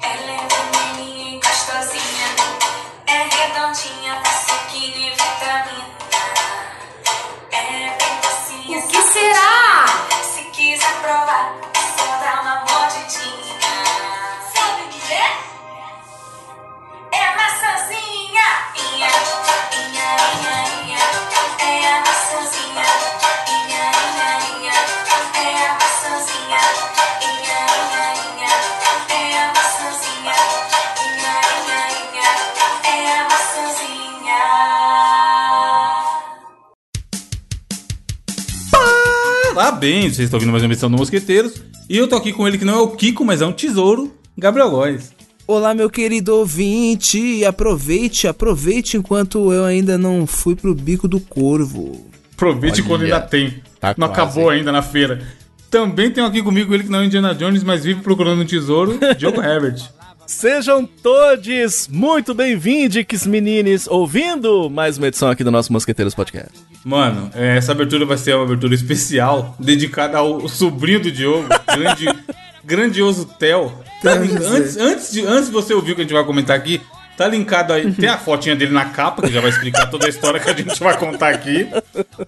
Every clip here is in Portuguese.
Ela é vermelhinha e gostosinha. É redondinha, passa que vitamina. Parabéns, vocês estão ouvindo mais uma edição do Mosqueteiros. E eu tô aqui com ele que não é o Kiko, mas é um tesouro, Gabriel Góes. Olá, meu querido ouvinte. Aproveite, aproveite enquanto eu ainda não fui pro bico do corvo. Aproveite Olha, quando ainda tem. tá não quase. acabou ainda na feira. Também tenho aqui comigo ele que não é Indiana Jones, mas vive procurando um tesouro, Diogo Herbert. Sejam todos muito bem-vindos, meninos, ouvindo mais uma edição aqui do nosso Mosqueteiros Podcast. Mano, é, essa abertura vai ser uma abertura especial, dedicada ao sobrinho do Diogo, grande, grandioso Theo. Tá antes, antes, de, antes de você ouvir o que a gente vai comentar aqui, tá linkado aí. Tem a fotinha dele na capa, que já vai explicar toda a história que a gente vai contar aqui.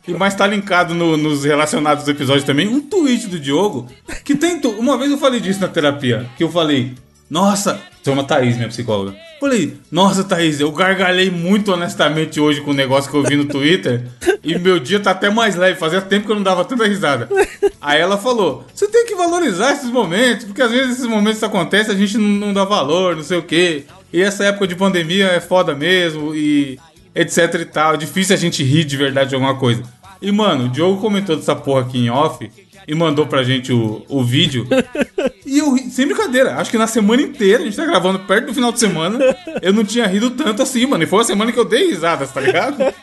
E, mas tá linkado no- nos relacionados episódios também um tweet do Diogo. Que tem. Uma vez eu falei disso na terapia. Que eu falei, nossa, chama Thaís, minha psicóloga. Falei, nossa, Thaís, eu gargalhei muito honestamente hoje com o negócio que eu vi no Twitter. e meu dia tá até mais leve. Fazia tempo que eu não dava tanta risada. Aí ela falou: você tem que valorizar esses momentos, porque às vezes esses momentos acontecem, a gente não, não dá valor, não sei o quê. E essa época de pandemia é foda mesmo, e etc e tal. É difícil a gente rir de verdade de alguma coisa. E, mano, o Diogo comentou dessa porra aqui em off e mandou pra gente o, o vídeo. E eu sem brincadeira, acho que na semana inteira, a gente tá gravando perto do final de semana, eu não tinha rido tanto assim, mano. E foi uma semana que eu dei risadas, tá ligado?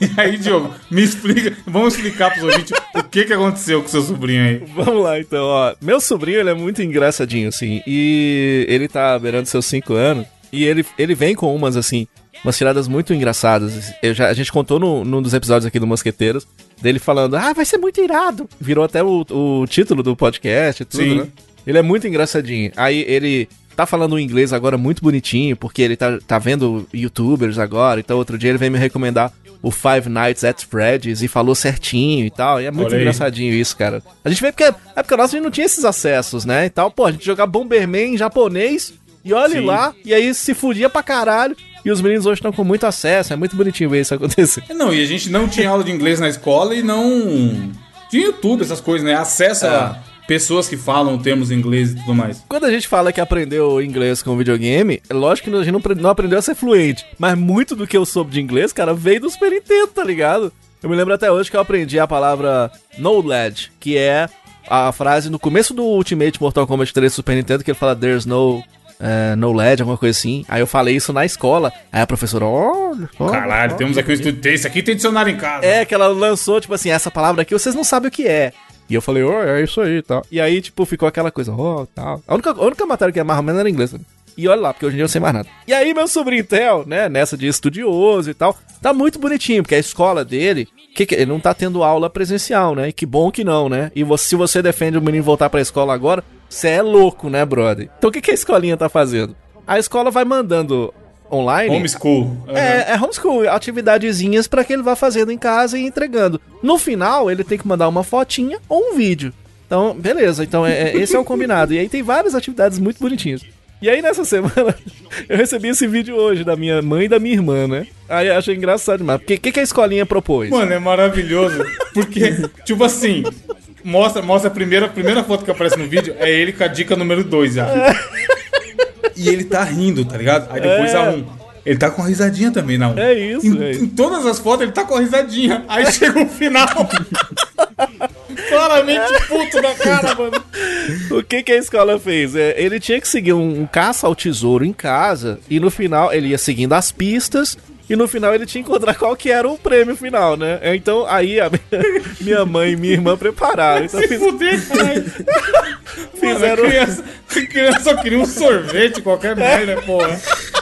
E aí, Diogo, me explica, vamos explicar pros ouvintes o que que aconteceu com seu sobrinho aí. Vamos lá, então, ó. Meu sobrinho, ele é muito engraçadinho, assim, e ele tá beirando seus 5 anos, e ele, ele vem com umas, assim, umas tiradas muito engraçadas. Eu já, a gente contou no, num dos episódios aqui do Mosqueteiros, dele falando, ah, vai ser muito irado. Virou até o, o título do podcast e tudo, Sim. né? Ele é muito engraçadinho. Aí ele tá falando inglês agora muito bonitinho, porque ele tá, tá vendo youtubers agora. Então outro dia ele veio me recomendar o Five Nights at Freddy's e falou certinho e tal. E é muito Olha aí. engraçadinho isso, cara. A gente vê porque é porque nós a gente não tinha esses acessos, né? E tal, pô, a gente jogar Bomberman em japonês e olhe lá, e aí se fudia pra caralho. E os meninos hoje estão com muito acesso, é muito bonitinho ver isso acontecer. É, Não, e a gente não tinha aula de inglês na escola e não tinha YouTube, essas coisas, né? Acesso a pessoas que falam termos em inglês e tudo mais. Quando a gente fala que aprendeu inglês com videogame, é lógico que a gente não, apre- não aprendeu a ser fluente. Mas muito do que eu soube de inglês, cara, veio do Super Nintendo, tá ligado? Eu me lembro até hoje que eu aprendi a palavra knowledge, que é a frase no começo do Ultimate Mortal Kombat 3 do Super Nintendo, que ele fala there's no... É, knowledge, alguma coisa assim. Aí eu falei isso na escola. Aí a professora, olha, olha, Caralho, olha. temos aqui um estúdio. Esse aqui tem dicionário em casa. É, que ela lançou, tipo assim, essa palavra aqui vocês não sabem o que é. E eu falei, oh, é isso aí e tal. E aí, tipo, ficou aquela coisa, oh, tal. A única, a única matéria que é mais ou menos era inglês. Né? E olha lá, porque hoje em dia eu não sei mais nada. E aí, meu sobrinho Theo, né, nessa de estudioso e tal, tá muito bonitinho, porque a escola dele, que que- ele não tá tendo aula presencial, né? E que bom que não, né? E você- se você defende o menino voltar pra escola agora, você é louco, né, brother? Então o que, que a escolinha tá fazendo? A escola vai mandando online. Homeschool. Uhum. É, é homeschool, atividadezinhas pra que ele vá fazendo em casa e entregando. No final, ele tem que mandar uma fotinha ou um vídeo. Então, beleza. Então, é, é- esse é o combinado. E aí tem várias atividades muito bonitinhas. E aí, nessa semana, eu recebi esse vídeo hoje da minha mãe e da minha irmã, né? Aí eu achei engraçado demais. Porque o que, que a escolinha propôs? Mano, é maravilhoso. Porque, tipo assim, mostra, mostra a primeira, a primeira foto que aparece no vídeo, é ele com a dica número 2 já. E ele tá rindo, tá ligado? Aí depois É. a 1. Um. Ele tá com a risadinha também, não. É isso, Em, é isso. em todas as fotos ele tá com a risadinha. Aí chega o final. Claramente puto da cara, mano. O que, que a escola fez? É, ele tinha que seguir um, um caça ao tesouro em casa e no final ele ia seguindo as pistas e no final ele tinha que encontrar qual que era o prêmio final, né? Então aí a minha mãe e minha irmã prepararam. Então Se fiz- fuder, caralho. Fizeram- Mano, a criança, a criança só queria um sorvete, qualquer merda, porra.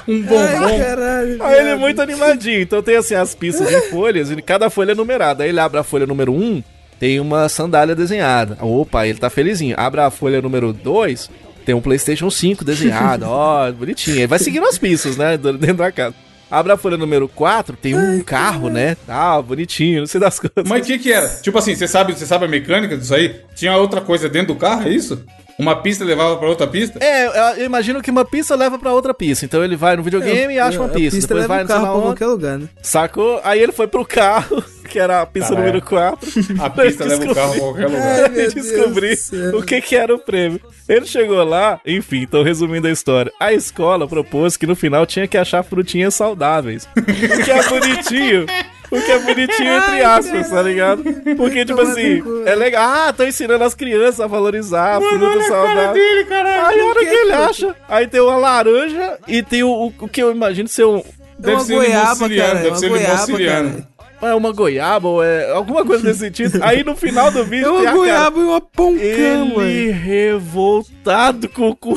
Um bombom. caralho. Aí ele é muito animadinho. Então tem assim as pistas em folhas e cada folha é numerada. Aí ele abre a folha número 1, tem uma sandália desenhada. Opa, ele tá felizinho. Abre a folha número 2, tem um PlayStation 5 desenhado, ó, bonitinho. Aí vai seguindo as pistas, né, dentro da casa. Abre a folha número 4, tem um carro, né? Ah, bonitinho, não sei das coisas. Mas o que que era? Tipo assim, você sabe, você sabe a mecânica disso aí? Tinha outra coisa dentro do carro, é isso? Uma pista levava pra outra pista? É, eu- imagino que uma pista leva pra outra pista. Então ele vai no videogame e acha uma É, A pista. Depois leva vai o não sei carro pra qualquer lugar, né? Sacou? Aí ele foi pro carro, que era a pista Caralho. número 4. A pista leva o carro pra qualquer lugar. Ai, e descobrir céu. o que, que era o prêmio. Ele chegou lá, enfim, então resumindo a história. A escola propôs que no final tinha que achar frutinhas saudáveis. O que é bonitinho. O que é bonitinho entre aspas, tá ligado? Porque, tipo assim, é legal. Ah, tô ensinando as crianças a valorizar a fruta saudável. dele, caralho. Aí a hora que é ele acha, aí tem uma laranja e tem o, o, o que eu imagino ser um. Deve uma ser goiaba, cara. deve Uma ser limão goiaba, cara. É uma goiaba ou é alguma coisa desse sentido. Aí no final do vídeo É tem uma cara- goiaba e uma poncã, mano. Ele revoltado com o cu.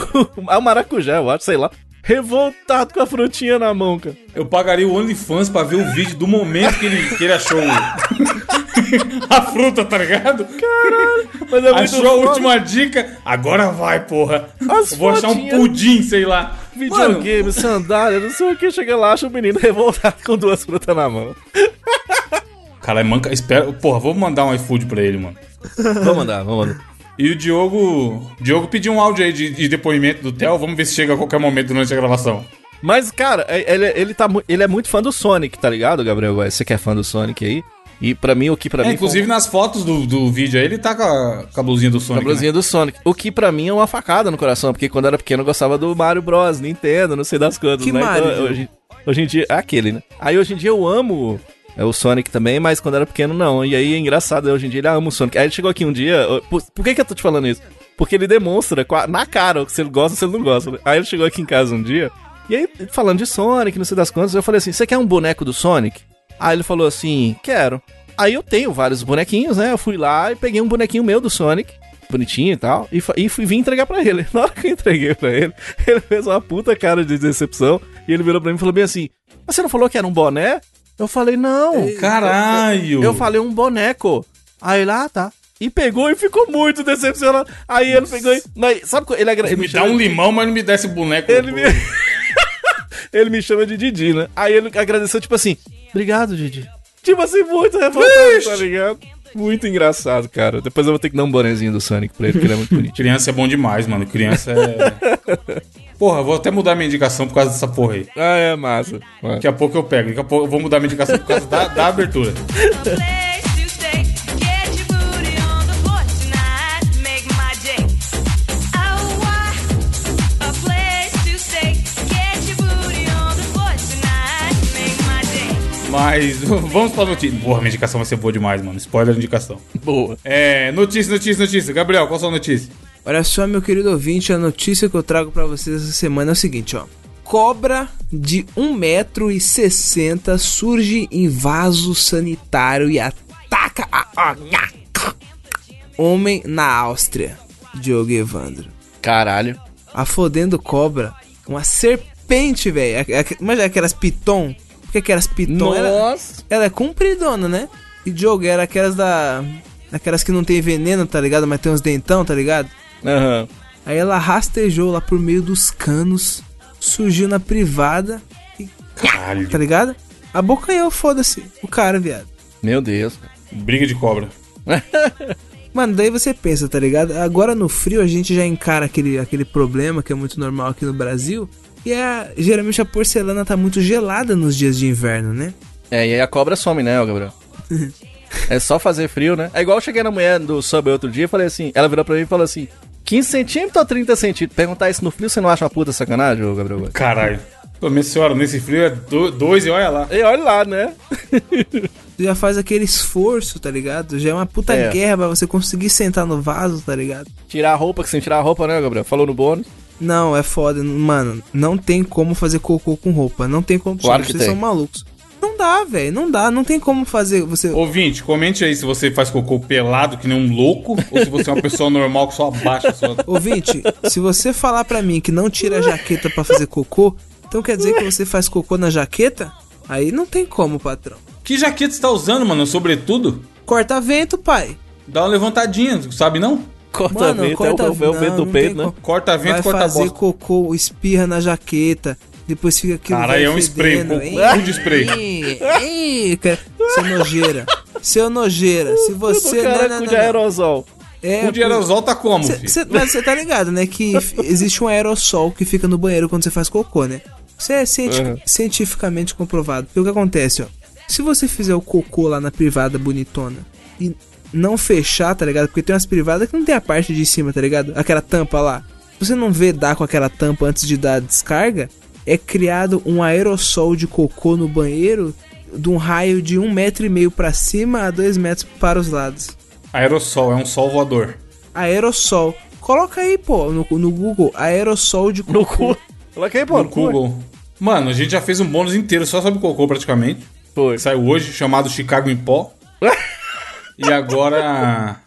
É o maracujá, eu acho, sei lá. Revoltado com a frutinha na mão, cara. Eu pagaria o OnlyFans pra ver o vídeo do momento que ele, que ele achou a fruta, tá ligado? Mas é muito Achou a foda. última dica, agora vai, porra. As Eu vou achar um fotinhas. pudim, sei lá. Mano, Videogame, sandália, não sei o que. Chega lá, acha o menino revoltado com duas frutas na mão. cara, manca, espera. Porra, vou mandar um iFood pra ele, mano. Vamos mandar, vamos mandar. E o Diogo. Diogo pediu um áudio aí de, de depoimento do Theo. Vamos ver se chega a qualquer momento durante a gravação. Mas, cara, é- ele, ele, tá, ele é muito fã do Sonic, tá ligado, Gabriel? Você que é fã do Sonic aí. E pra mim, o que pra É, mim. inclusive nas fotos do, do vídeo aí, ele tá com a, com a blusinha do A Sonic. blusinha do Sonic. O que pra mim é uma facada no coração, porque quando eu era pequeno eu gostava do Mario Bros, Nintendo, não sei das quantas, Que né? Mario, Então, hoje, hoje em dia. É aquele, né? Aí hoje em dia eu amo o Sonic também, mas quando era pequeno não. E aí é engraçado, hoje em dia ele ama o Sonic. Aí ele chegou aqui um dia. Por, por que, que eu tô te falando isso? Porque ele demonstra na cara se ele gosta ou se ele não gosta. né? Aí ele chegou aqui em casa um dia. E aí, falando de Sonic, não sei das quantas, eu falei assim: você quer um boneco do Sonic? Aí ele falou assim: quero. Aí eu tenho vários bonequinhos, né? Eu fui lá e peguei um bonequinho meu do Sonic, bonitinho e tal, e, e fui entregar pra ele. Na hora que eu entreguei pra ele, ele fez uma puta cara de decepção e ele virou pra mim e falou bem assim: "Mas você não falou que era um boné? Eu falei: não. Caralho! Eu falei um boneco. Aí ele, ah, tá. E pegou e ficou muito decepcionado. Aí ele pegou e. Mas, sabe ele, agra- ele Me dá um de- limão, mas não me dá esse boneco. Ele me... ele me chama de Didi, né? Aí ele agradeceu, tipo assim, obrigado, Didi. Tipo assim, muito revoltado, tá ligado? Muito engraçado, cara. Depois eu vou ter que dar um bonezinho do Sonic pra ele, porque ele é muito bonito. Criança é bom demais, mano. Criança é. Porra, eu vou até mudar minha indicação por causa dessa porra aí. ah, é massa. massa. Daqui a pouco eu pego. Daqui a pouco eu vou mudar minha indicação por causa da, da abertura. Mas vamos pra notícia. Porra, minha indicação vai ser boa demais, mano. Spoiler de indicação. Boa. É, notícia, notícia, notícia. Gabriel, qual a sua notícia? Olha só, meu querido ouvinte, a notícia que eu trago pra vocês essa semana é o seguinte, ó. Cobra de 1,60m surge em vaso sanitário e ataca a homem na Áustria. Diogo Evandro. Caralho. A fodendo cobra, uma serpente, velho. Mas aquelas piton? Que aquelas piton? Ela, Nossa. ela é compridona, né? E Diogo era aquelas da. Aquelas que não tem veneno, tá ligado? Mas tem uns dentão, tá ligado? Aham. Aí ela rastejou lá por meio dos canos, surgiu na privada e. Caralho. Tá ligado? Abocanhou, foda-se. O cara, viado. Meu Deus. cara. Briga de cobra. Mano, daí você pensa, tá ligado? Agora no frio a gente já encara aquele, aquele problema que é muito normal aqui no Brasil. E é, geralmente a porcelana tá muito gelada nos dias de inverno, né? É, e aí a cobra some, né, Gabriel? é só fazer frio, né? É igual eu cheguei na mulher do Subway outro dia e falei assim, ela virou pra mim e falou assim, 15 centímetros ou 30 centímetros? Perguntar isso no frio, você não acha uma puta sacanagem, ô Gabriel? Caralho. Pô, minha senhora, nesse frio é do- dois e olha lá. E olha lá, né? Tu já faz aquele esforço, tá ligado? Já é uma puta É. guerra pra você conseguir sentar no vaso, tá ligado? Tirar a roupa, que sem tirar a roupa, né, Gabriel? Falou no bônus. Não, é foda. Mano, não tem como fazer cocô com roupa. Não tem como. Claro que Vocês tem. são malucos. Não dá, velho. Não dá. Não tem como fazer. Você. Ouvinte, comente aí se você faz cocô pelado que nem um louco ou se você é uma pessoa normal que só abaixa a sua. Ouvinte, se você falar pra mim que não tira a jaqueta pra fazer cocô, então quer dizer que você faz cocô na jaqueta? Aí não tem como, patrão. Que jaqueta você tá usando, mano? Sobretudo? Corta vento, pai. Dá uma levantadinha, sabe não? Corta Mano, vento, corta- é o, é o vento não, do peito, né? como. Corta vento, Vai corta fazer bosta. cocô, espirra na jaqueta. Depois fica aquilo. Caralho, vai é um spray, um cu de spray. Ih, cara. Seu nojeira. Seu nojeira. Se você. o cara não, não, com não, de aerosol. É, O de aerosol tá como, Cê, mas você tá ligado, né? Que existe um aerossol que fica no banheiro quando você faz cocô, né? Isso é cienti- Uhum. cientificamente comprovado. Porque o que acontece, ó? Se você fizer o cocô lá na privada bonitona e não fechar, tá ligado? Porque tem umas privadas que não tem a parte de cima, tá ligado? Aquela tampa lá. Se você não vedar com aquela tampa antes de dar a descarga, é criado um aerossol de cocô no banheiro de um raio de um metro e meio pra cima a dois metros para os lados Aerossol, é um sol voador. aerossol. Coloca aí, pô, no, no Google, aerossol de No cocô. cu. Coloca aí, pô. No no cu. Google. Mano, a gente já fez um bônus inteiro só sobre cocô, praticamente. Foi. Saiu hoje, chamado Chicago em Pó. e agora.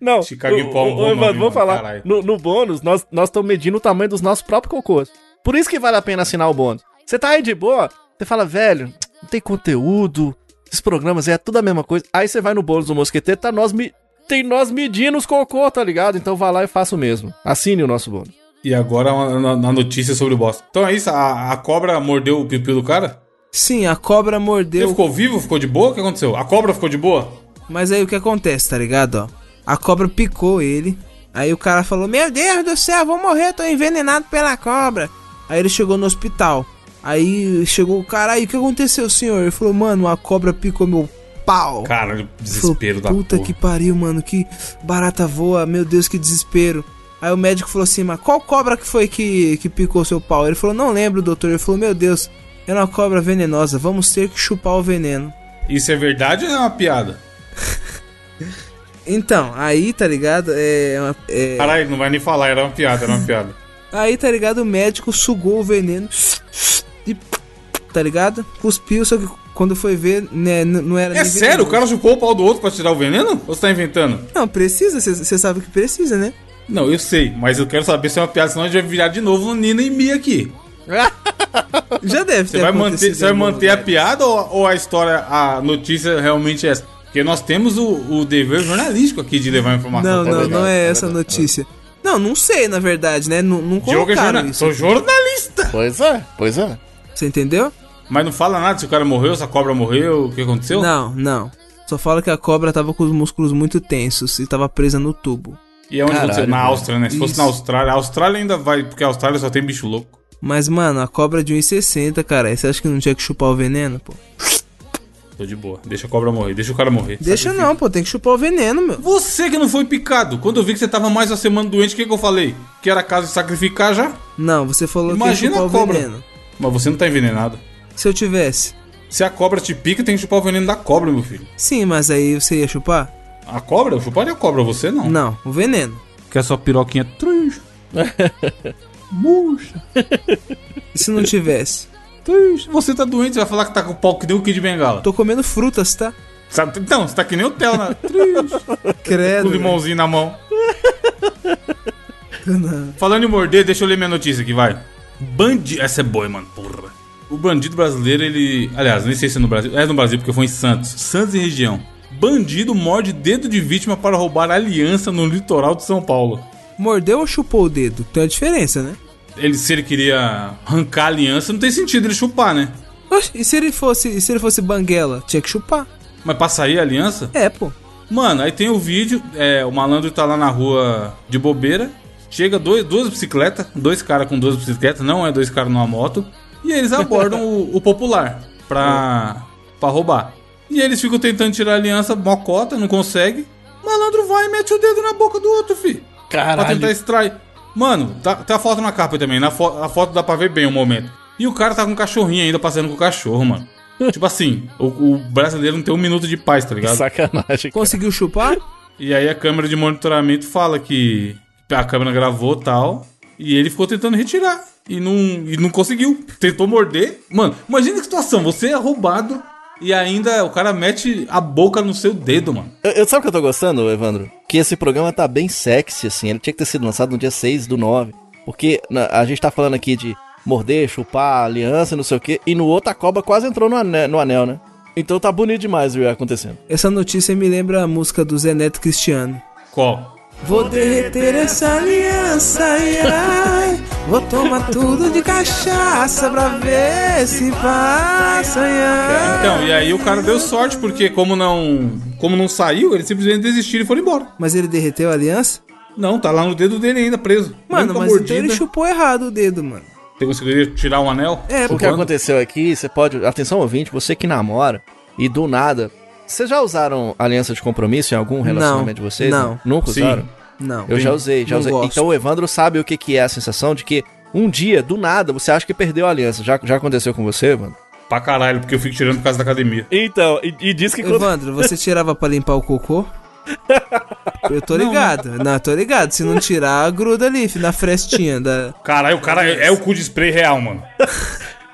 Não, Chicago o- um o- vamos falar. caralho. No, no bônus, nós estamos medindo o tamanho dos nossos próprios cocôs. Por isso que vale a pena assinar o bônus. Você tá aí de boa, você fala, velho, não tem conteúdo, esses programas é tudo a mesma coisa. Aí você vai no bônus do Mosqueteiro, tá nós me... tem nós medindo os cocô, tá ligado? Então vá lá e faça o mesmo. Assine o nosso bônus. E agora na notícia sobre o bosta. Então é isso, a, a cobra mordeu o piu do cara? Sim, a cobra Ele mordeu. ficou vivo? Ficou de boa? O que aconteceu? A cobra ficou de boa? Mas aí o que acontece, tá ligado? Ó, a cobra picou ele. Aí o cara falou: Meu Deus do céu, vou morrer, tô envenenado pela cobra. Aí ele chegou no hospital. Aí chegou o cara, aí o que aconteceu, senhor? Ele falou: Mano, a cobra picou meu pau. Cara, Falou, desespero da Puta porra. que pariu, mano, que barata voa, meu Deus, que desespero. Aí o médico falou assim, mas qual cobra que foi que, que picou seu pau? Ele falou, não lembro, doutor. Ele falou, meu Deus, era uma cobra venenosa, vamos ter que chupar o veneno. Isso é verdade ou é uma piada? Então, aí, tá ligado? É, uma- é- Caralho, não vai nem falar, era uma piada, era uma piada. Aí, tá ligado? O médico sugou o veneno e, tá ligado? Cuspiu, só que quando foi ver, né, não era É sério? O cara chupou o pau do outro pra tirar o veneno? Ou você tá inventando? Não, precisa, você sabe que precisa, né? Não, eu sei, mas eu quero saber se é uma piada, senão a gente vai virar de novo no Nina e Mia aqui. Já deve Você ter vai manter, você vai manter a piada ou, ou a história, a notícia realmente é essa? Porque nós temos o, o dever jornalístico aqui de levar a informação. Não, não, não é essa a notícia. Não, não sei, na verdade, né? Não, não Diogo é colocaram jornalista. isso. Sou jornalista. Pois é, pois é. Você entendeu? Mas não fala nada se o cara morreu, se a cobra morreu, o que aconteceu? Não, não. Só fala que a cobra tava com os músculos muito tensos e tava presa no tubo. E é onde Caralho, aconteceu? Na velho. Áustria, né? Se fosse Isso. na Austrália, a Austrália ainda vai, porque a Austrália só tem bicho louco. Mas, mano, a cobra de 1,60, cara. Você acha que não tinha que chupar o veneno, pô? Tô de boa. Deixa a cobra morrer, deixa o cara morrer. Deixa Sacrifica. não, pô. Tem que chupar o veneno, meu. Você que não foi picado. Quando eu vi que você tava mais uma semana doente, o que, que eu falei? Que era caso de sacrificar já? Não, você falou Imagina que ia a chupar cobra. o veneno. Mas você não tá envenenado. Se eu tivesse. Se a cobra te pica, tem que chupar o veneno da cobra, meu filho. Sim, mas aí você ia chupar? A cobra? Eu chuparia a cobra, você não. Não, o veneno. Que é só piroquinha triste. Murcha, E se não tivesse? Triste. Você tá doente, você vai falar que tá com o pau que deu o Kid Bengala. Tô comendo frutas, tá? Sabe- Então, você tá que nem o Theo, né? Triste. Com Credo. o limãozinho na mão. Não. Falando em morder, deixa eu ler minha notícia aqui, vai. Bandido. Essa é boa, mano, porra. O bandido brasileiro, ele. Aliás, nem sei se é no Brasil. É no Brasil, porque foi em Santos. Santos e região. Bandido morde dedo de vítima para roubar aliança no litoral de São Paulo. Mordeu ou chupou o dedo? Tem uma diferença, né? Ele, se ele queria arrancar a aliança, não tem sentido ele chupar, né? Oxe, e se ele fosse, e se ele fosse banguela? Tinha que chupar. Mas pra sair a aliança? É, pô. Mano, aí tem o vídeo, é, o malandro tá lá na rua de bobeira, chega dois, duas bicicletas, dois caras com duas bicicletas, não é dois caras numa moto, e eles abordam o, o popular pra, pra roubar. E eles ficam tentando tirar a aliança, mocota, não consegue. O malandro vai e mete o dedo na boca do outro, filho. Pra tentar Caralho. extrair. Mano, tá, tá a foto na capa também. Na fo a foto dá pra ver bem o momento. E o cara tá com um cachorrinho ainda, passeando com o cachorro, mano. tipo assim, o, o brasileiro não tem um minuto de paz, tá ligado? Sacanagem. cara. Conseguiu chupar? E aí a câmera de monitoramento fala que a câmera gravou tal. E ele ficou tentando retirar. E não, e não conseguiu. Tentou morder. Mano, imagina que situação. Você é roubado e ainda o cara mete a boca no seu dedo, mano. Eu, eu- sabe o que eu tô gostando, Evandro? Que esse programa tá bem sexy, assim. Ele tinha que ter sido lançado no dia 6 do 9. Porque na- a gente tá falando aqui de morder, chupar, aliança, não sei o quê. E no outro a cobra quase entrou no anel, no anel né? Então tá bonito demais o que acontecendo. Essa notícia me lembra a música do Zé Neto Cristiano. Qual? Vou derreter essa aliança, ai, ai. Vou tomar tudo de cachaça pra ver se passa, ai, ai. Então, e aí o cara deu sorte, porque como não, como não saiu, ele simplesmente desistiu e foi embora. Mas ele derreteu a aliança? Não, tá lá no dedo dele ainda, preso. Mano, mas então ele chupou errado o dedo, mano. Você conseguiria tirar um anel? É, O que aconteceu aqui, você pode. Atenção, ouvinte, você que namora e do nada. Vocês já usaram aliança de compromisso em algum relacionamento de vocês? não. Nunca Sim. Não. Eu já usei, já Não usei. gosto. Então o Evandro sabe o que, que é a sensação de que um dia, do nada, você acha que perdeu a aliança. Já, já aconteceu com você, mano? Pra caralho, porque eu fico tirando por causa da academia. Então, e, e diz que Evandro, você tirava pra limpar o cocô? Eu tô ligado. Não, tô ligado. Se não tirar, gruda ali, na frestinha da. Caralho, o cara é, é o cu de spray real, mano.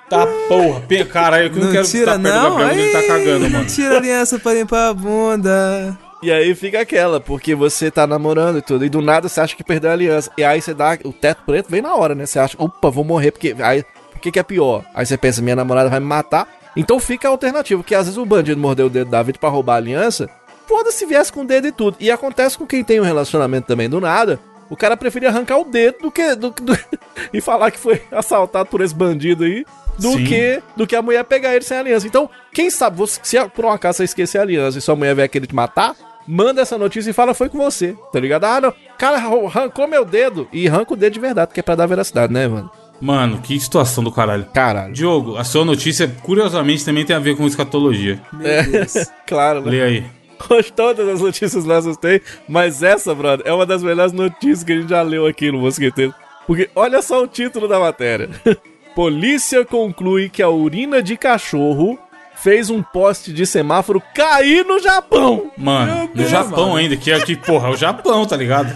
Tá porra. Caralho, eu que não, Não quero tira, estar perto do não? Gabriel quando ele tá cagando, não mano. tira a aliança pra limpar a bunda. E aí fica aquela, porque você tá namorando e tudo, e do nada você acha que perdeu a aliança. E aí você dá. O teto preto vem na hora, né? Você acha, opa, vou morrer, porque. Aí, o que, que é pior? Aí você pensa, minha namorada vai me matar. Então fica a alternativa, que às vezes o bandido mordeu o dedo da vida pra roubar a aliança. Foda-se viesse com o dedo e tudo. E acontece com quem tem um relacionamento também do nada. O cara preferia arrancar o dedo do que. Do, do- e falar que foi assaltado por esse bandido aí. Do Sim. que, do que a mulher pegar ele sem aliança. Então, quem sabe, você, se por um acaso você esquecer a aliança e sua mulher vier querer te matar, manda essa notícia e fala foi com você, tá ligado? Ah, não, cara arrancou meu dedo. E arranca o dedo de verdade, porque é pra dar veracidade, né, mano? Mano, que situação do caralho. Caralho. Diogo, a sua notícia, curiosamente, também tem a ver com escatologia. É, claro, né? Lê aí. Hoje todas as notícias nossas têm, mas essa, brother, é uma das melhores notícias que a gente já leu aqui no Mosqueteiro. Porque olha só o título da matéria. Polícia conclui que a urina de cachorro fez um poste de semáforo cair no Japão. Mano, no Japão mano. ainda, que é que, porra, é o Japão, tá ligado?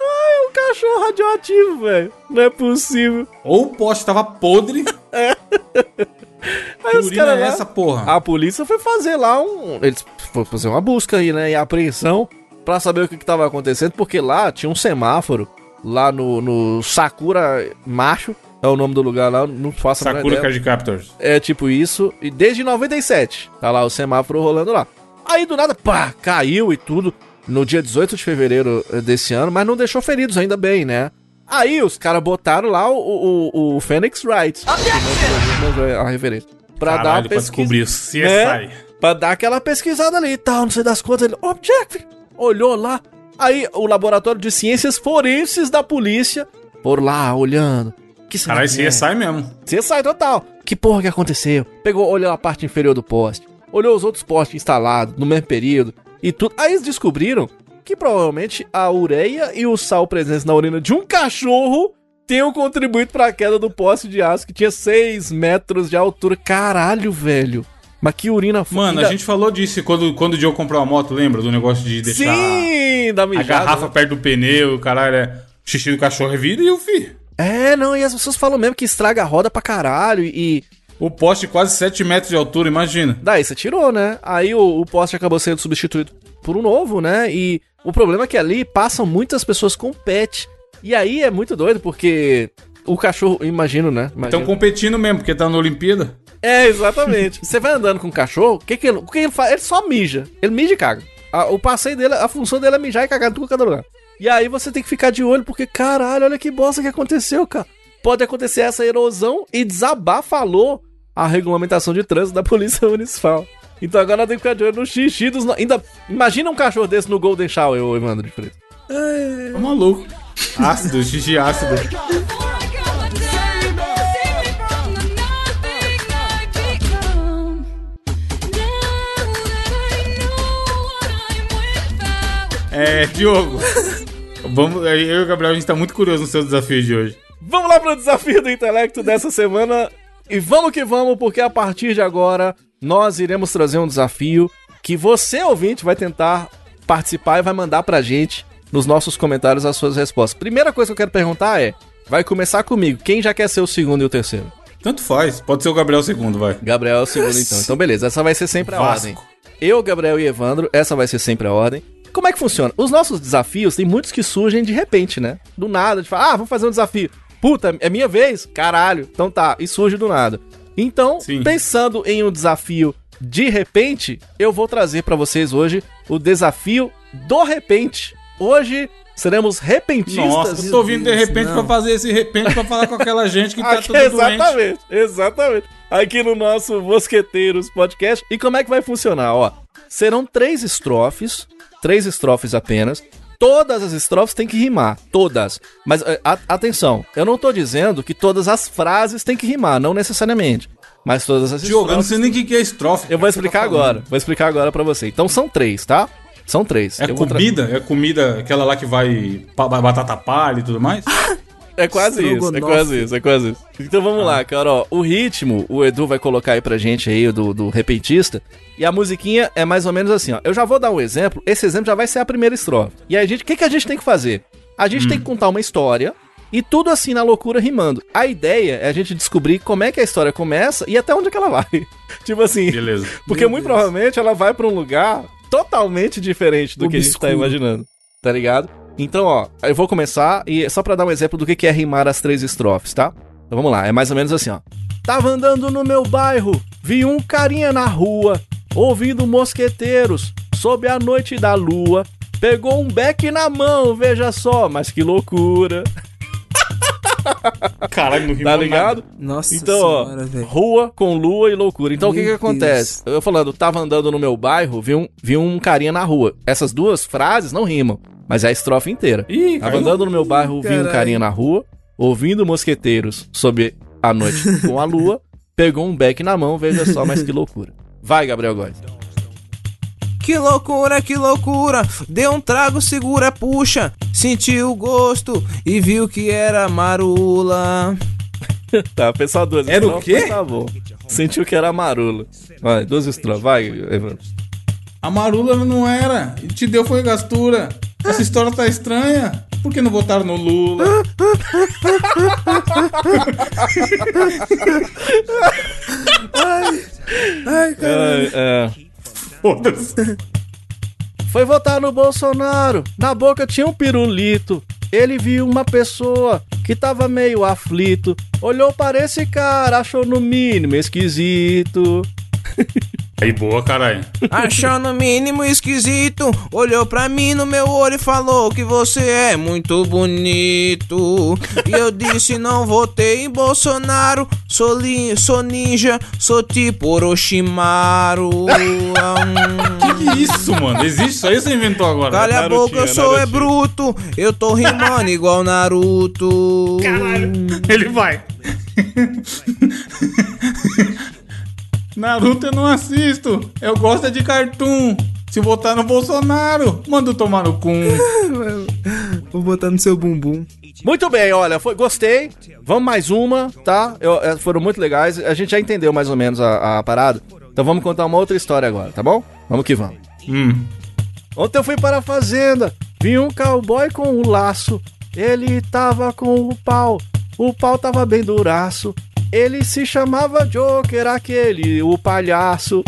É um cachorro radioativo, velho. Não é possível. Ou o poste tava podre. Aí Que os caras é lá- essa, porra? A polícia foi fazer lá um. Eles foram fazer uma busca aí, né? E apreensão pra saber o que, que tava acontecendo, porque lá tinha um semáforo, lá no, no Sakura Macho, é o nome do lugar lá, não faço Sakura. Card Captors. É tipo isso, e desde 97 tá lá o semáforo rolando lá. Aí do nada, pá, caiu e tudo no dia 18 de fevereiro eh, desse ano, mas não deixou feridos ainda bem, né? Aí os caras botaram lá o, o, o Phoenix Wright. A referência. Pra dar Caralho, uma pra pesquisa. descobrir o CSI. Né? Pra dar aquela pesquisada ali e tal, não sei das quantas. Ele, object! Olhou lá. Aí o laboratório de ciências forenses da polícia foram lá olhando. Que Caralho, que é? CSI mesmo. CSI total. Que porra que aconteceu? Pegou, olhou a parte inferior do poste. Olhou os outros postes instalados no mesmo período. E tudo. Aí eles descobriram que provavelmente a ureia e o sal presentes na urina de um cachorro tenham contribuído pra queda do poste de aço que tinha 6 metros de altura. Caralho, velho. Mas que urina f- Mano, a gente falou disso quando, quando o Diogo comprou a moto, lembra? Do negócio de deixar Sim, da a garrafa né? perto do pneu, o caralho, é xixi do cachorro é vida e o fi. É, não, e as pessoas falam mesmo que estraga a roda pra caralho e. O poste quase 7 metros de altura, imagina. Daí você tirou, né? Aí o, o poste acabou sendo substituído por um novo, né? E o problema é que ali passam muitas pessoas com pet. E aí é muito doido, porque o cachorro, imagino, né? Estão competindo mesmo, porque tá na Olimpíada. É, exatamente. você vai andando com o cachorro, o que, que, ele, o que ele faz? Ele só mija. Ele mija e caga. A- o passeio dele, a função dele é mijar e cagar em tudo cada lugar. E aí você tem que ficar de olho, porque, caralho, olha que bosta que aconteceu, cara. Pode acontecer essa erosão e desabar, falou a regulamentação de trânsito da Polícia Municipal. Então agora tem que ficar de olho no xixi dos. no- Ainda. Imagina um cachorro desse no Golden Shower, ô Evandro de Freitas. Tá maluco. Ácido, xixi ácido. É, Diogo. Vamos, eu e o Gabriel, a gente tá muito curioso no seu desafio de hoje. Vamos lá pro desafio do intelecto dessa semana. E vamos que vamos, porque a partir de agora nós iremos trazer um desafio que você, ouvinte, vai tentar participar e vai mandar pra gente nos nossos comentários as suas respostas. Primeira coisa que eu quero perguntar é: vai começar comigo, quem já quer ser o segundo e o terceiro? Tanto faz. Pode ser o Gabriel segundo, vai. Gabriel é o segundo, então. Então, beleza, essa vai ser sempre a Vasco. ordem. Eu, Gabriel e Evandro, essa vai ser sempre a ordem. Como é que funciona? Os nossos desafios, tem muitos que surgem de repente, né? Do nada, de falar, ah, vamos fazer um desafio. Puta, é minha vez? Caralho. Então tá, e surge do nada. Então, Sim. pensando em um desafio de repente, eu vou trazer pra vocês hoje o desafio do repente. Hoje Seremos repentistas. Nossa, eu tô vindo de repente pra fazer esse repente pra falar com aquela gente que tá Aqui, tudo doente. exatamente, exatamente. Aqui no nosso Mosqueteiros Podcast. E como é que vai funcionar? Ó, serão três estrofes, três estrofes apenas. Todas as estrofes têm que rimar, todas. Mas eh, a- atenção, eu não tô dizendo que todas as frases têm que rimar, não necessariamente. Mas todas as Diogo, eu não estrofes. sei nem o que que é estrofe. Eu vou você explicar tá agora, vou explicar agora pra você. Então são três, tá? São três. É Eu comida? É comida, aquela lá que vai batata palha e tudo mais? É quase isso, é quase isso, é quase isso. Então vamos lá, cara, ó. O ritmo, o Edu vai colocar aí pra gente aí, do, do repentista. E a musiquinha é mais ou menos assim, ó. Eu já vou dar um exemplo. Esse exemplo já vai ser a primeira estrofe. E aí, gente, o que, que a gente tem que fazer? A gente tem que contar uma história e tudo assim na loucura rimando. A ideia é a gente descobrir como é que a história começa e até onde é que ela vai. tipo assim, Beleza. porque muito provavelmente ela vai pra um lugar totalmente diferente do que a gente tá Obscuro. imaginando. Tá ligado? Então, ó, eu vou começar e só pra dar um exemplo do que que é rimar as três estrofes, tá? Então vamos lá, é mais ou menos assim, ó. Tava andando no meu bairro, vi um carinha na rua, ouvindo mosqueteiros, sob a noite da lua. Pegou um beck na mão, veja só, mas que loucura. Caralho, não rimou Tá ligado? Nossa Então, senhora, ó, rua com lua e loucura. Então, o que que Meu acontece? Eu falando, tava andando no meu bairro, vi um, vi um carinha na rua. Essas duas frases não rimam, mas é a estrofe inteira. Ih, Tava caiu. andando no meu bairro, vi um carinha na rua, ouvindo mosqueteiros sob a noite com a lua, pegou um beck na mão, veja só, mas que loucura. Vai, Gabriel Góes. Que loucura, que loucura. Deu um trago, segura, puxa. Sentiu o gosto e viu que era marula. Tá, pessoal, duas Era o quê? Tá bom. Sentiu que era marula. Vai, duas estrofes. Vai, Evandro. A marula não era. E te deu foi gastura. Essa história tá estranha. Por que não votaram no Lula? Ai, cara. É, é. Foda-se. Foi votar no Bolsonaro. Na boca tinha um pirulito. Ele viu uma pessoa que tava meio aflito. Olhou para esse cara, achou no mínimo esquisito. Aí, boa, caralho. Achou no mínimo esquisito. Olhou pra mim no meu olho e falou que você é muito bonito. E eu disse: não votei em Bolsonaro. Sou, li- sou ninja, sou tipo Orochimaru. Que que é isso, mano? Existe isso aí você inventou agora? Calha a boca, eu sou é bruto. Eu tô rimando igual Naruto. Ele vai. Naruto eu não assisto. Eu gosto é de cartoon. Se votar no Bolsonaro, manda eu tomar no cu. Vou botar no seu bumbum. Muito bem, olha, foi, gostei. Vamos mais uma, tá? Eu- é, foram muito legais. A gente já entendeu mais ou menos a, a parada. Então vamos contar uma outra história agora, tá bom? Vamos que vamos. Hum. Ontem eu fui para a fazenda, vi um cowboy com um laço. Ele tava com o pau, o pau tava bem duraço. Ele se chamava Joker, aquele, o palhaço.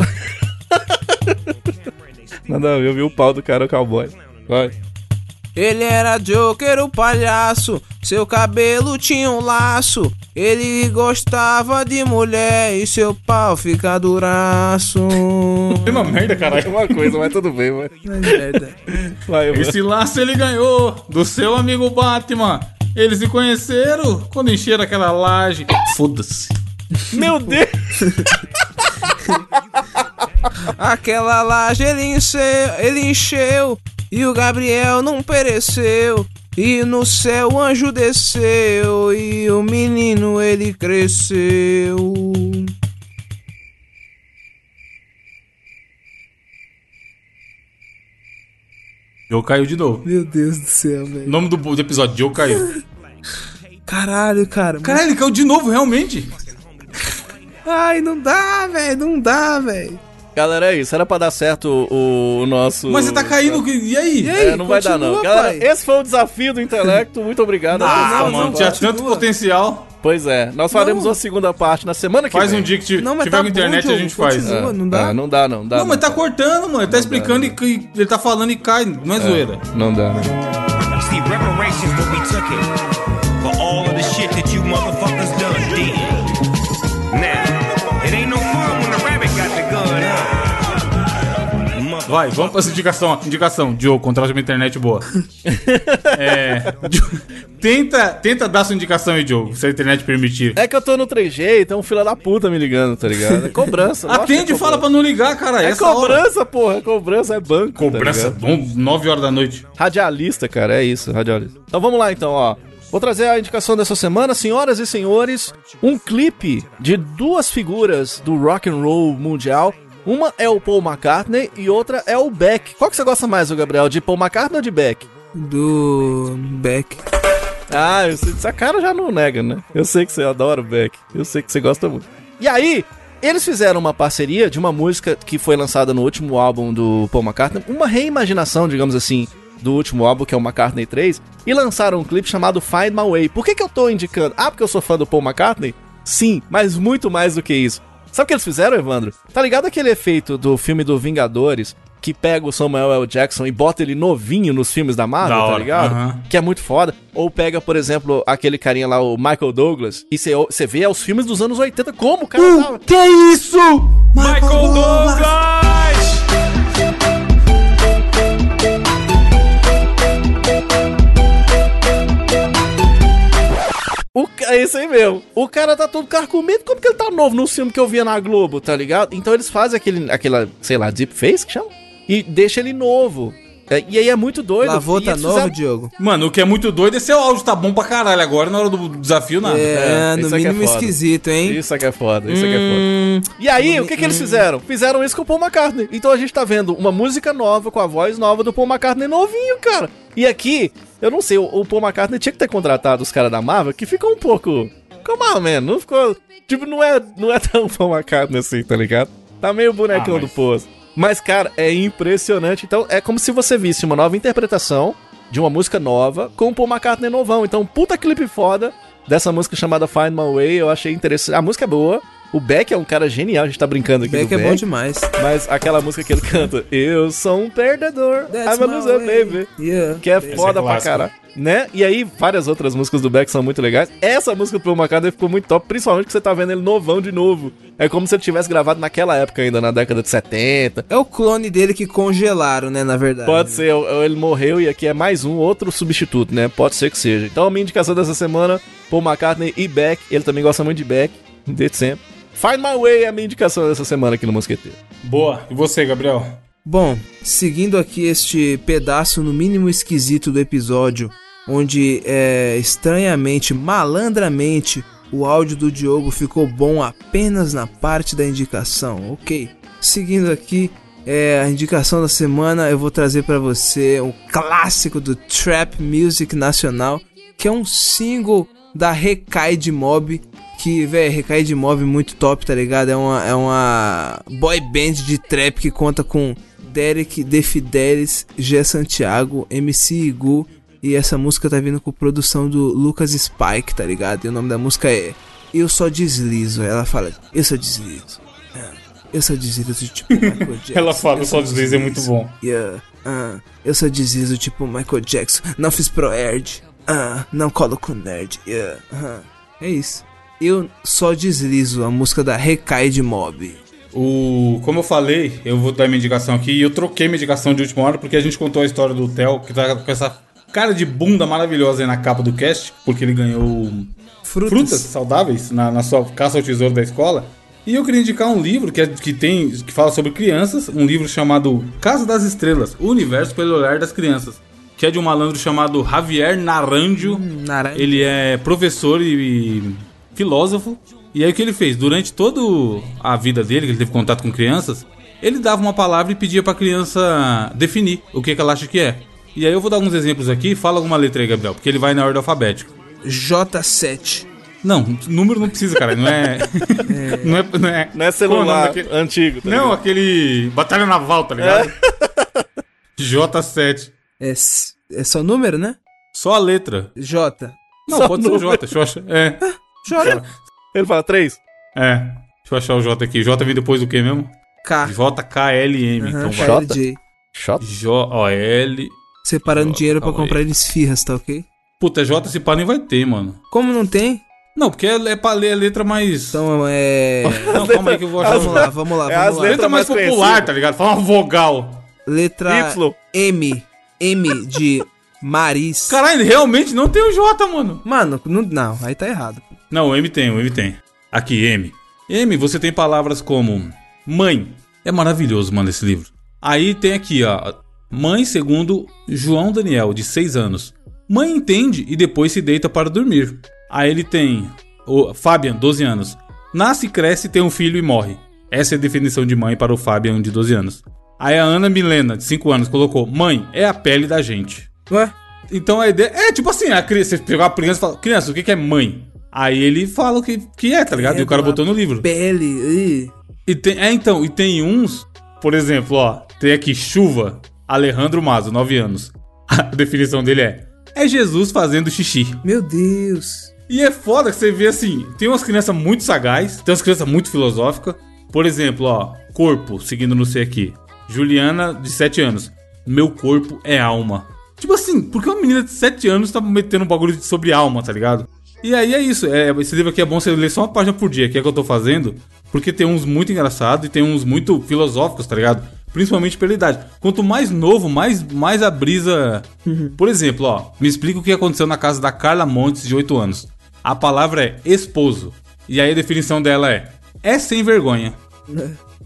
Nada a ver, eu vi o pau do cara, o cowboy. Vai. Ele era Joker, o palhaço. Seu cabelo tinha um laço. Ele gostava de mulher e seu pau fica duraço. Tem uma merda, É caralho. uma coisa, mas tudo bem, vai. merda. Vai. Esse laço ele ganhou do seu amigo Batman. Eles se conheceram quando encheram aquela laje. Foda-se. Meu Deus! Aquela laje ele encheu, ele encheu e o Gabriel não pereceu. E no céu o anjo desceu e o menino ele cresceu. Joe caiu de novo. Meu Deus do céu, O velho. nome do, do episódio, Joe caiu. Caralho, cara. Caralho, ele caiu de novo, realmente. Ai, não dá, velho. Não dá, velho. Galera, é isso. Era pra dar certo o, o nosso. Mas você tá caindo. E aí? E aí? É, não vai dar, não. Continua, Galera, pai. esse foi o desafio do intelecto. Muito obrigado. Ah, mano, tinha continua. tanto potencial. Pois é, nós faremos Não. uma segunda parte na semana que Faz vem. um dia que Não, mas tiver tá com internet bom, a gente faz. continua. É, não dá? é, não dá, não dá. Não, mas tá cortando, mano. Ele tá explicando e que ele tá falando e cai. Não é zoeira. Não dá. See, reparations what we took it for all of the shit that you motherfuckers done did. Now, it ain't no fun when the rabbit got the gun, huh? Vai, vamos pra essa indicação. Indicação, Diogo, contrate uma internet boa. É. Tenta, tenta dar sua indicação aí, Diogo, se a internet permitir. É que eu tô no 3G, então um filho da puta me ligando, tá ligado? É cobrança. que Atende é e fala pra não ligar, cara. É essa hora. cobrança, porra. É cobrança, é banco. Cobrança, tá ligado? bom, 9 horas da noite. Radialista, cara, é isso, radialista. Então vamos lá, então, ó. Vou trazer a indicação dessa semana, senhoras e senhores, um clipe de duas figuras do rock and roll mundial. Uma é o Paul McCartney e outra é o Beck. Qual que você gosta mais, Gabriel, de Paul McCartney ou de Beck? Do Beck. Ah, essa cara já não nega, né? Eu sei que você adora o Beck. Eu sei que você gosta muito. E aí, eles fizeram uma parceria de uma música que foi lançada no último álbum do Paul McCartney, uma reimaginação, digamos assim, do último álbum, que é o McCartney 3, e lançaram um clipe chamado Find My Way. Por que, que eu tô indicando? Ah, porque eu sou fã do Paul McCartney? Sim, mas muito mais do que isso. Sabe o que eles fizeram, Evandro? Tá ligado aquele efeito do filme do Vingadores, que pega o Samuel L. Jackson e bota ele novinho nos filmes da Marvel, Da tá ligado? aham. Que é muito foda. Ou pega, por exemplo, aquele carinha lá, o Michael Douglas, e você vê os filmes dos anos 80, como o cara tava. Que isso? Michael Douglas! O, ca- é isso aí mesmo. O cara tá todo carcomido, como que ele tá novo no filme que eu via na Globo, tá ligado? Então eles fazem aquele, aquela, sei lá, deep face que chama? E deixa ele novo. É, E aí é muito doido. Lavou tá novo, fizeram- Diogo? Mano, o que é muito doido é seu áudio tá bom pra caralho agora, na hora do desafio, nada. É, É, no é mínimo foda. esquisito, hein? Isso aqui é foda, isso aqui é foda. Hum, E aí, o que que eles fizeram? Fizeram isso com o Paul McCartney. Então a gente tá vendo uma música nova, com a voz nova do Paul McCartney novinho, cara. E aqui, eu não sei, o, o Paul McCartney tinha que ter contratado os caras da Marvel, que ficou um pouco... Ficou ou menos, não ficou... Tipo, não é, não é tão Paul McCartney assim, tá ligado? Tá meio bonecão Ah, do mas- poço. Mas, cara, é impressionante. Então, é como se você visse uma nova interpretação de uma música nova com o Paul McCartney novão. Então, puta clipe foda dessa música chamada Find My Way. Eu achei interessante. A música é boa. O Beck é um cara genial. A gente tá brincando aqui Beck do é Beck. bom demais. Mas aquela música que ele canta, Eu sou um perdedor, That's I'm a loser, baby. Yeah. Que é Esse foda é pra caralho. Né? E aí, várias outras músicas do Beck são muito legais. Essa música do Paul McCartney ficou muito top, principalmente que você tá vendo ele novão de novo. É como se ele tivesse gravado naquela época ainda, na década de 70. É o clone dele que congelaram, né, na verdade. Pode ser, ou- ou ele morreu e aqui é mais um, outro substituto, né? Pode ser que seja. Então, a minha indicação dessa semana, Paul McCartney e Beck. Ele também gosta muito de Beck, desde sempre. Find My Way é a minha indicação dessa semana aqui no Mosqueteiro. Boa. E você, Gabriel? Bom, seguindo aqui este pedaço no mínimo esquisito do episódio, onde é, estranhamente, malandramente, o áudio do Diogo ficou bom apenas na parte da indicação, ok? Seguindo aqui, é, a indicação da semana eu vou trazer pra você o clássico do Trap Music Nacional, que é um single da Recai de Mob, que, velho, Recai de Mob muito top, tá ligado? É uma, é uma boy band de trap que conta com Derek The Fidelis, G Santiago, MC Igu, e essa música tá vindo com produção do Lucas Spike, tá ligado? E o nome da música é Eu Só Deslizo. Ela fala, eu só deslizo. Ah, Eu só deslizo tipo Michael Jackson. Ela fala, eu só deslizo, é muito bom. Yeah. Ah, eu só deslizo tipo Michael Jackson. Não fiz pro Erd. Ah, não colo com nerd. Yeah. ah. É isso. Eu só deslizo a música da Recai de Mob. O, como eu falei, eu vou dar minha indicação aqui e eu troquei minha indicação de última hora porque a gente contou a história do Theo, que tá com essa cara de bunda maravilhosa aí na capa do cast, porque ele ganhou Frutas. frutas saudáveis na, na sua caça ao tesouro da escola. E eu queria indicar um livro que, é- que tem que fala sobre crianças, um livro chamado Casa das Estrelas, o universo pelo olhar das crianças, que é de um malandro chamado Javier Naranjo. Naranja. Ele é professor e, e filósofo. E aí o que ele fez? Durante toda a vida dele, que ele teve contato com crianças, ele dava uma palavra e pedia pra criança definir o que, que ela acha que é. E aí eu vou dar alguns exemplos aqui, fala alguma letra aí, Gabriel, porque ele vai na ordem alfabética. J7. Não, número não precisa, cara. Não é. não é. Não é, Não é Qual o nome celular daquele- antigo, tá Não, ligado? aquele. Batalha Naval, tá ligado? J7. É, é só número, né? Só a letra. J. Não, Só pode ser o número. J. Deixa eu achar. É. J. Ele fala três? É. Deixa eu achar o J aqui. J vem depois do que mesmo? K. J-K-L-M. Aham, Então vai. J. KLJ. Shot? J-O-L. Separando J- dinheiro pra comprar esfirras, tá ok? Puta, J se pá nem vai ter, mano. Como não tem? Não, porque é, é pra ler a letra mais. Então é. Não, calma aí que eu vou achar. vamos lá, vamos lá, É as vamos lá. Letra mais mais popular, tá ligado? Fala uma vogal. Letra Y. M. M de Maris. Caralho, realmente não tem o J, mano. Mano, não, não, aí tá errado. Não, o M tem, o M tem. Aqui, M. M, você tem palavras como mãe. É maravilhoso, mano, esse livro. Aí tem aqui, ó. Mãe segundo João Daniel, de 6 anos. Mãe entende e depois se deita para dormir. Aí ele tem o Fabian, 12 anos. Nasce, cresce, tem um filho e morre. Essa é a definição de mãe para o Fabian, de 12 anos. Aí a Ana Milena, de 5 anos, colocou: Mãe, é a pele da gente. Ué? Então a ideia. É tipo assim, a criança, você pegou a criança e fala: Criança, o que que é mãe? Aí ele fala o que, que é, tá ligado? e o cara botou no livro. Pele. E tem, é, então, e tem uns, por exemplo, ó, tem aqui chuva, Alejandro Mazo, 9 anos. A definição dele é: é Jesus fazendo xixi. Meu Deus. E é foda que você vê assim, tem umas crianças muito sagaz, tem umas crianças muito filosóficas. Por exemplo, ó, corpo, seguindo no C aqui. Juliana, de 7 anos. Meu corpo é alma. Tipo assim, por que uma menina de 7 anos tá metendo um bagulho sobre alma, tá ligado? E aí é isso, é, esse livro aqui é bom você ler só uma página por dia, que é o que eu tô fazendo, porque tem uns muito engraçados e tem uns muito filosóficos, tá ligado? Principalmente pela idade. Quanto mais novo, mais, mais a brisa. Por exemplo, ó, me explica o que aconteceu na casa da Carla Montes, de 8 anos. A palavra é esposo. E aí a definição dela é: é sem vergonha.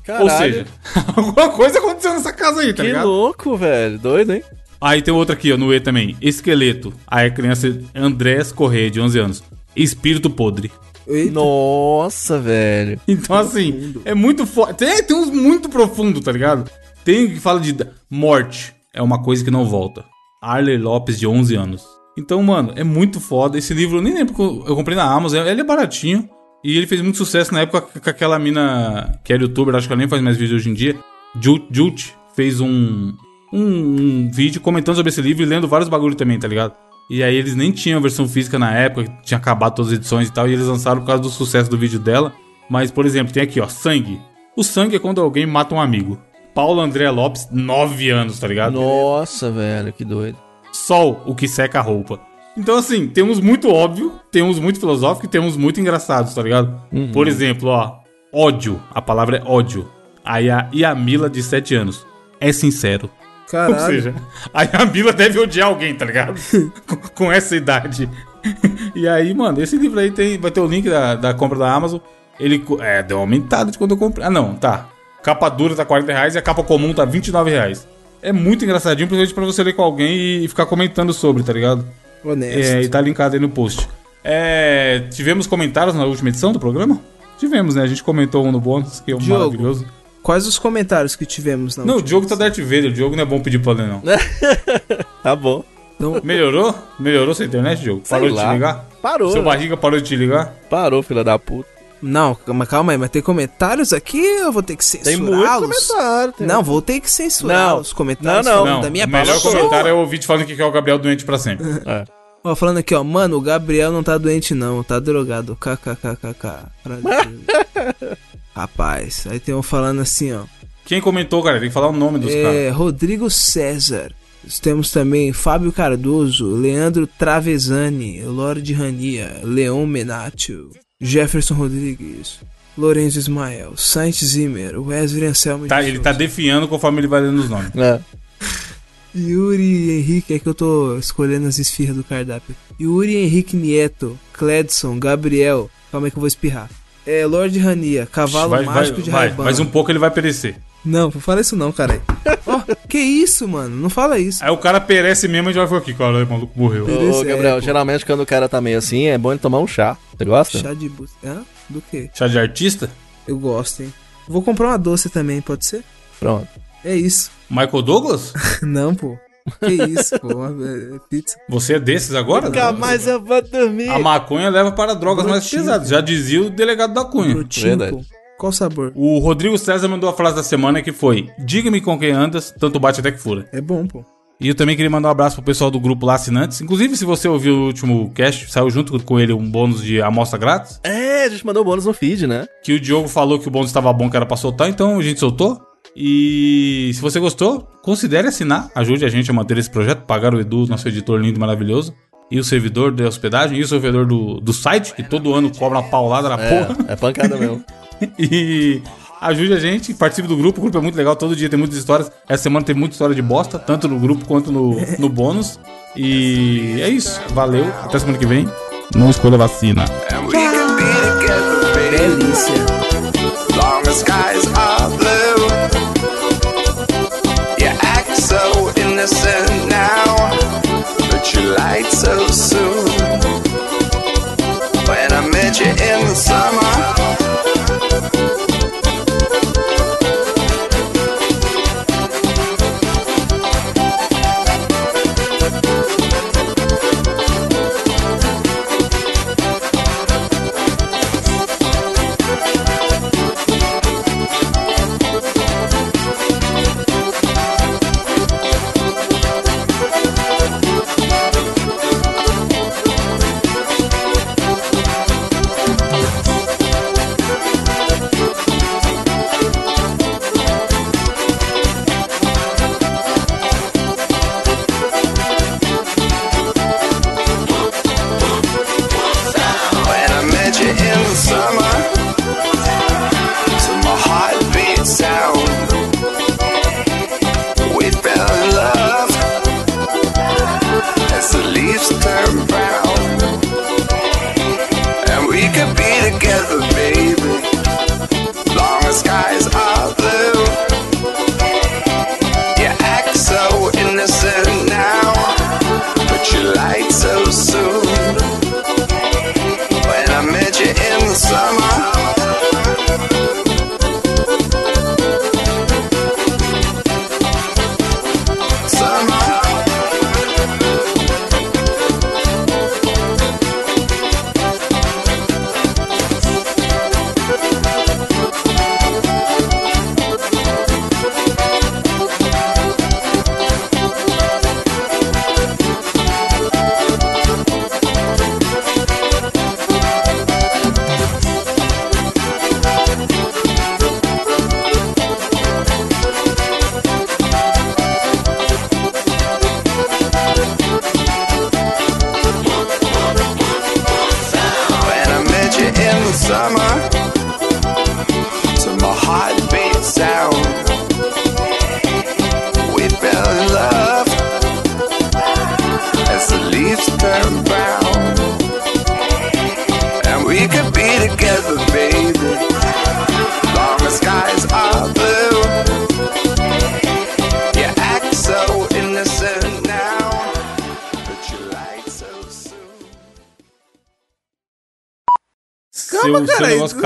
Caralho, Ou seja, alguma coisa aconteceu nessa casa aí, tá que ligado? louco, velho. Doido, hein? Aí tem outra aqui, ó, no E também. Esqueleto. Aí a criança Andrés Correia, de 11 anos. Espírito podre. Eita. Nossa, velho. Então, assim, é muito forte. Tem, tem uns muito profundo, tá ligado? Tem que fala de morte. É uma coisa que não volta. Arley Lopes, de 11 anos. Então, mano, é muito foda. Esse livro, eu nem lembro que eu eu comprei na Amazon. Ele é baratinho. E ele fez muito sucesso na época com aquela mina que era youtuber, acho que ela nem faz mais vídeo hoje em dia. Jut, Jut fez um, um, um vídeo comentando sobre esse livro e lendo vários bagulho também, tá ligado? E aí eles nem tinham a versão física na época, tinha acabado todas as edições e tal, e eles lançaram por causa do sucesso do vídeo dela. Mas, por exemplo, tem aqui, ó, sangue. O sangue é quando alguém mata um amigo. Paulo André Lopes, 9 anos, tá ligado? Nossa, velho, que doido. Sol, o que seca a roupa. Então, assim, tem uns muito óbvio, tem uns muito filosóficos e tem uns muito engraçados, tá ligado? Por exemplo, ó, ódio. A palavra é ódio. Aí a Yamila, de 7 anos, é sincero. Caralho. Ou seja, a Yamila deve odiar alguém, tá ligado? com, com essa idade. e aí, mano, esse livro aí tem, vai ter o link da, da compra da Amazon. Ele é, deu uma aumentada de quando eu comprei. Ah, não, tá. Capa dura tá 40 reais e a capa comum tá 29 reais. É muito engraçadinho, principalmente pra você ler com alguém e ficar comentando sobre, tá ligado? Honesto. É, e tá linkado aí no post. É, tivemos comentários na última edição do programa? Tivemos, né? A gente comentou um no bônus, que é um Diogo. maravilhoso. Quais os comentários que tivemos na Não, o Diogo tá Darth Vader, o Diogo não é bom pedir pra ler, não. Tá bom. Então, Melhorou? Melhorou sua internet, Diogo? Sei Parou de lá. te ligar? Parou. Seu né? barriga parou de te ligar? Parou, filha da puta. Não, calma, calma aí, mas tem comentários aqui eu vou ter que Tem muito comentário. tem Não, vou ter que censurar Não. os comentários Não, não. da minha o melhor pessoa. comentário é o ouvinte falando que quer o Gabriel doente pra sempre. É. Ó, falando aqui, ó, mano, o Gabriel não tá doente não, tá drogado. KKKKK. Rapaz, aí tem um falando assim, ó. Quem comentou, cara? Tem que falar o nome dos caras. É, Rodrigo César. Temos também Fábio Cardoso, Leandro Travesani, Lorde Rania, Leon Menatio, Jefferson Rodrigues, Lourenço Ismael, Saint Zimmer, Wesley Anselmo Tá, ele Souza, tá defiando conforme ele vai lendo os nomes. É. Yuri Henrique, é que eu tô escolhendo as esfirras do cardápio. Yuri Henrique Nieto, Cledson, Gabriel, calma aí que eu vou espirrar. É, Lorde Rania, Cavalo vai, vai, Mágico de vai, Raibana. mais um pouco ele vai perecer. Não, não fala isso não, cara. Ó, que isso, mano? Não fala isso. Aí o cara perece mesmo e a gente vai falar aqui, cara, o maluco morreu. Ô, Gabriel, é, geralmente quando o cara tá meio assim, é bom ele tomar um chá. Você gosta? Chá de bus... Hã? Do quê? Chá de artista? Eu gosto, hein? Vou comprar uma doce também, pode ser? Pronto. É isso. Michael Douglas? Não, pô. Que isso, pô. Uma- é pizza. Você é desses agora? Nunca mais eu vou dormir. A maconha leva para drogas mais pesadas. Já dizia o delegado da Cunha. Brotinho, verdade. pô. Qual sabor? O Rodrigo César mandou a frase da semana que foi: Diga-me com quem andas, tanto bate até que fura. É bom, pô. E eu também queria mandar um abraço pro pessoal do grupo lá assinantes. Inclusive, se você ouviu o último cast, saiu junto com ele um bônus de amostra grátis. É, a gente mandou bônus no feed, né? Que o Diogo falou que o bônus estava bom, que era pra soltar, então a gente soltou. E se você gostou, considere assinar. Ajude a gente a manter esse projeto, pagar o Edu, nosso editor lindo e maravilhoso. E o servidor da hospedagem, e o servidor do, do site, que todo ano cobra uma paulada na porra. É, é pancada mesmo. E ajude a gente, participe do grupo. O grupo é muito legal, todo dia tem muitas histórias. Essa semana tem muita história de bosta, tanto no grupo quanto no, no bônus. E é isso. Valeu, até semana que vem. Não escolha vacina. Baby. Delícia. You lied so soon.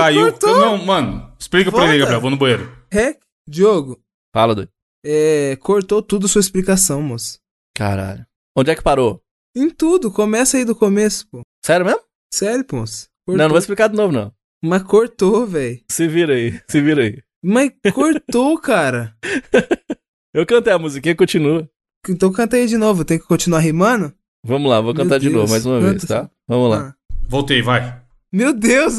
Caiu. cortou. Não, mano, explica pra ele, Volta. Gabriel. Vou no banheiro. Rec, Diogo, Fala, doido. é, cortou tudo sua explicação, moço. Caralho. Onde é que parou? Em tudo, começa aí do começo, pô. Sério mesmo? Sério, pô. moço. Não, Cortou. não vou explicar de novo, não. Mas cortou, velho. Se vira aí, se vira aí. Mas cortou, cara. Eu cantei a musiquinha, continua. Então canta aí de novo, tem que continuar rimando? Vamos lá, vou Meu cantar de Deus, novo mais uma canta vez, tá? Vamos lá. Ah. Voltei, vai. Meu Deus!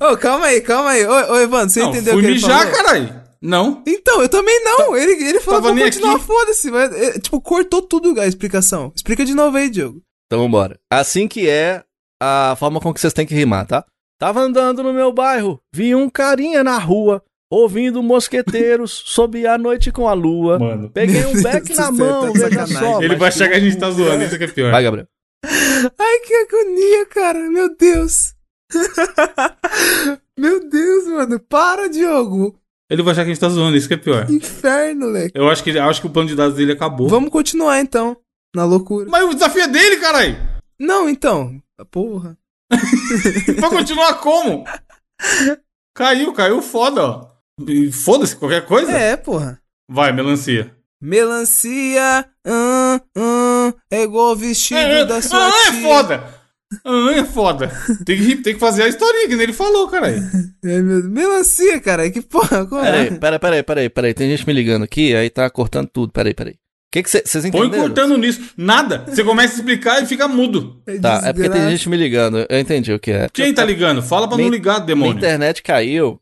Ô, calma aí, calma aí. Ô, ô Evandro, você não, entendeu o fui que ele mijar, falou? caralho. Não. Então, eu também não. Ele, ele falou nem continuar, foda-se. mas, é, Tipo, cortou tudo a explicação. Explica de novo aí, Diogo. Então vambora. Assim que é a forma com que vocês têm que rimar, tá? Tava andando no meu bairro, vi um carinha na rua, ouvindo mosqueteiros, sob a noite com a lua. Mano. Peguei um beck na céu, mão, tá veja só. Ele vai achar que a gente tá zoando, isso que é pior. Vai, Gabriel. Ai, que agonia, cara. Meu Deus. Meu Deus, mano. Para, Diogo. Ele vai achar que a gente tá zoando, isso que é pior. Inferno, moleque. Eu acho que, eu acho que o plano de dados dele acabou. Vamos continuar, então. Na loucura. Mas o desafio é dele, caralho. Não, então. Porra. Vai continuar como? Caiu, caiu foda, ó. Foda-se qualquer coisa. É, porra. Vai, melancia. Melancia, hum, hum, é igual o vestido É, da sua ah, tia. é foda. Ah, é foda. Tem que, tem que fazer a historinha que nem ele falou, caralho. É, meu- melancia, cara, que porra, como é? Peraí, peraí, peraí, peraí, peraí. Tem gente me ligando aqui, aí tá cortando tudo. Peraí, peraí. O que vocês Põe entenderam? cortando nisso. Nada. Você começa a explicar e fica mudo. Tá, é porque tem gente me ligando. Eu entendi o que é. Quem tá ligando? Fala pra não Minha- ligar, Minha demônio. internet caiu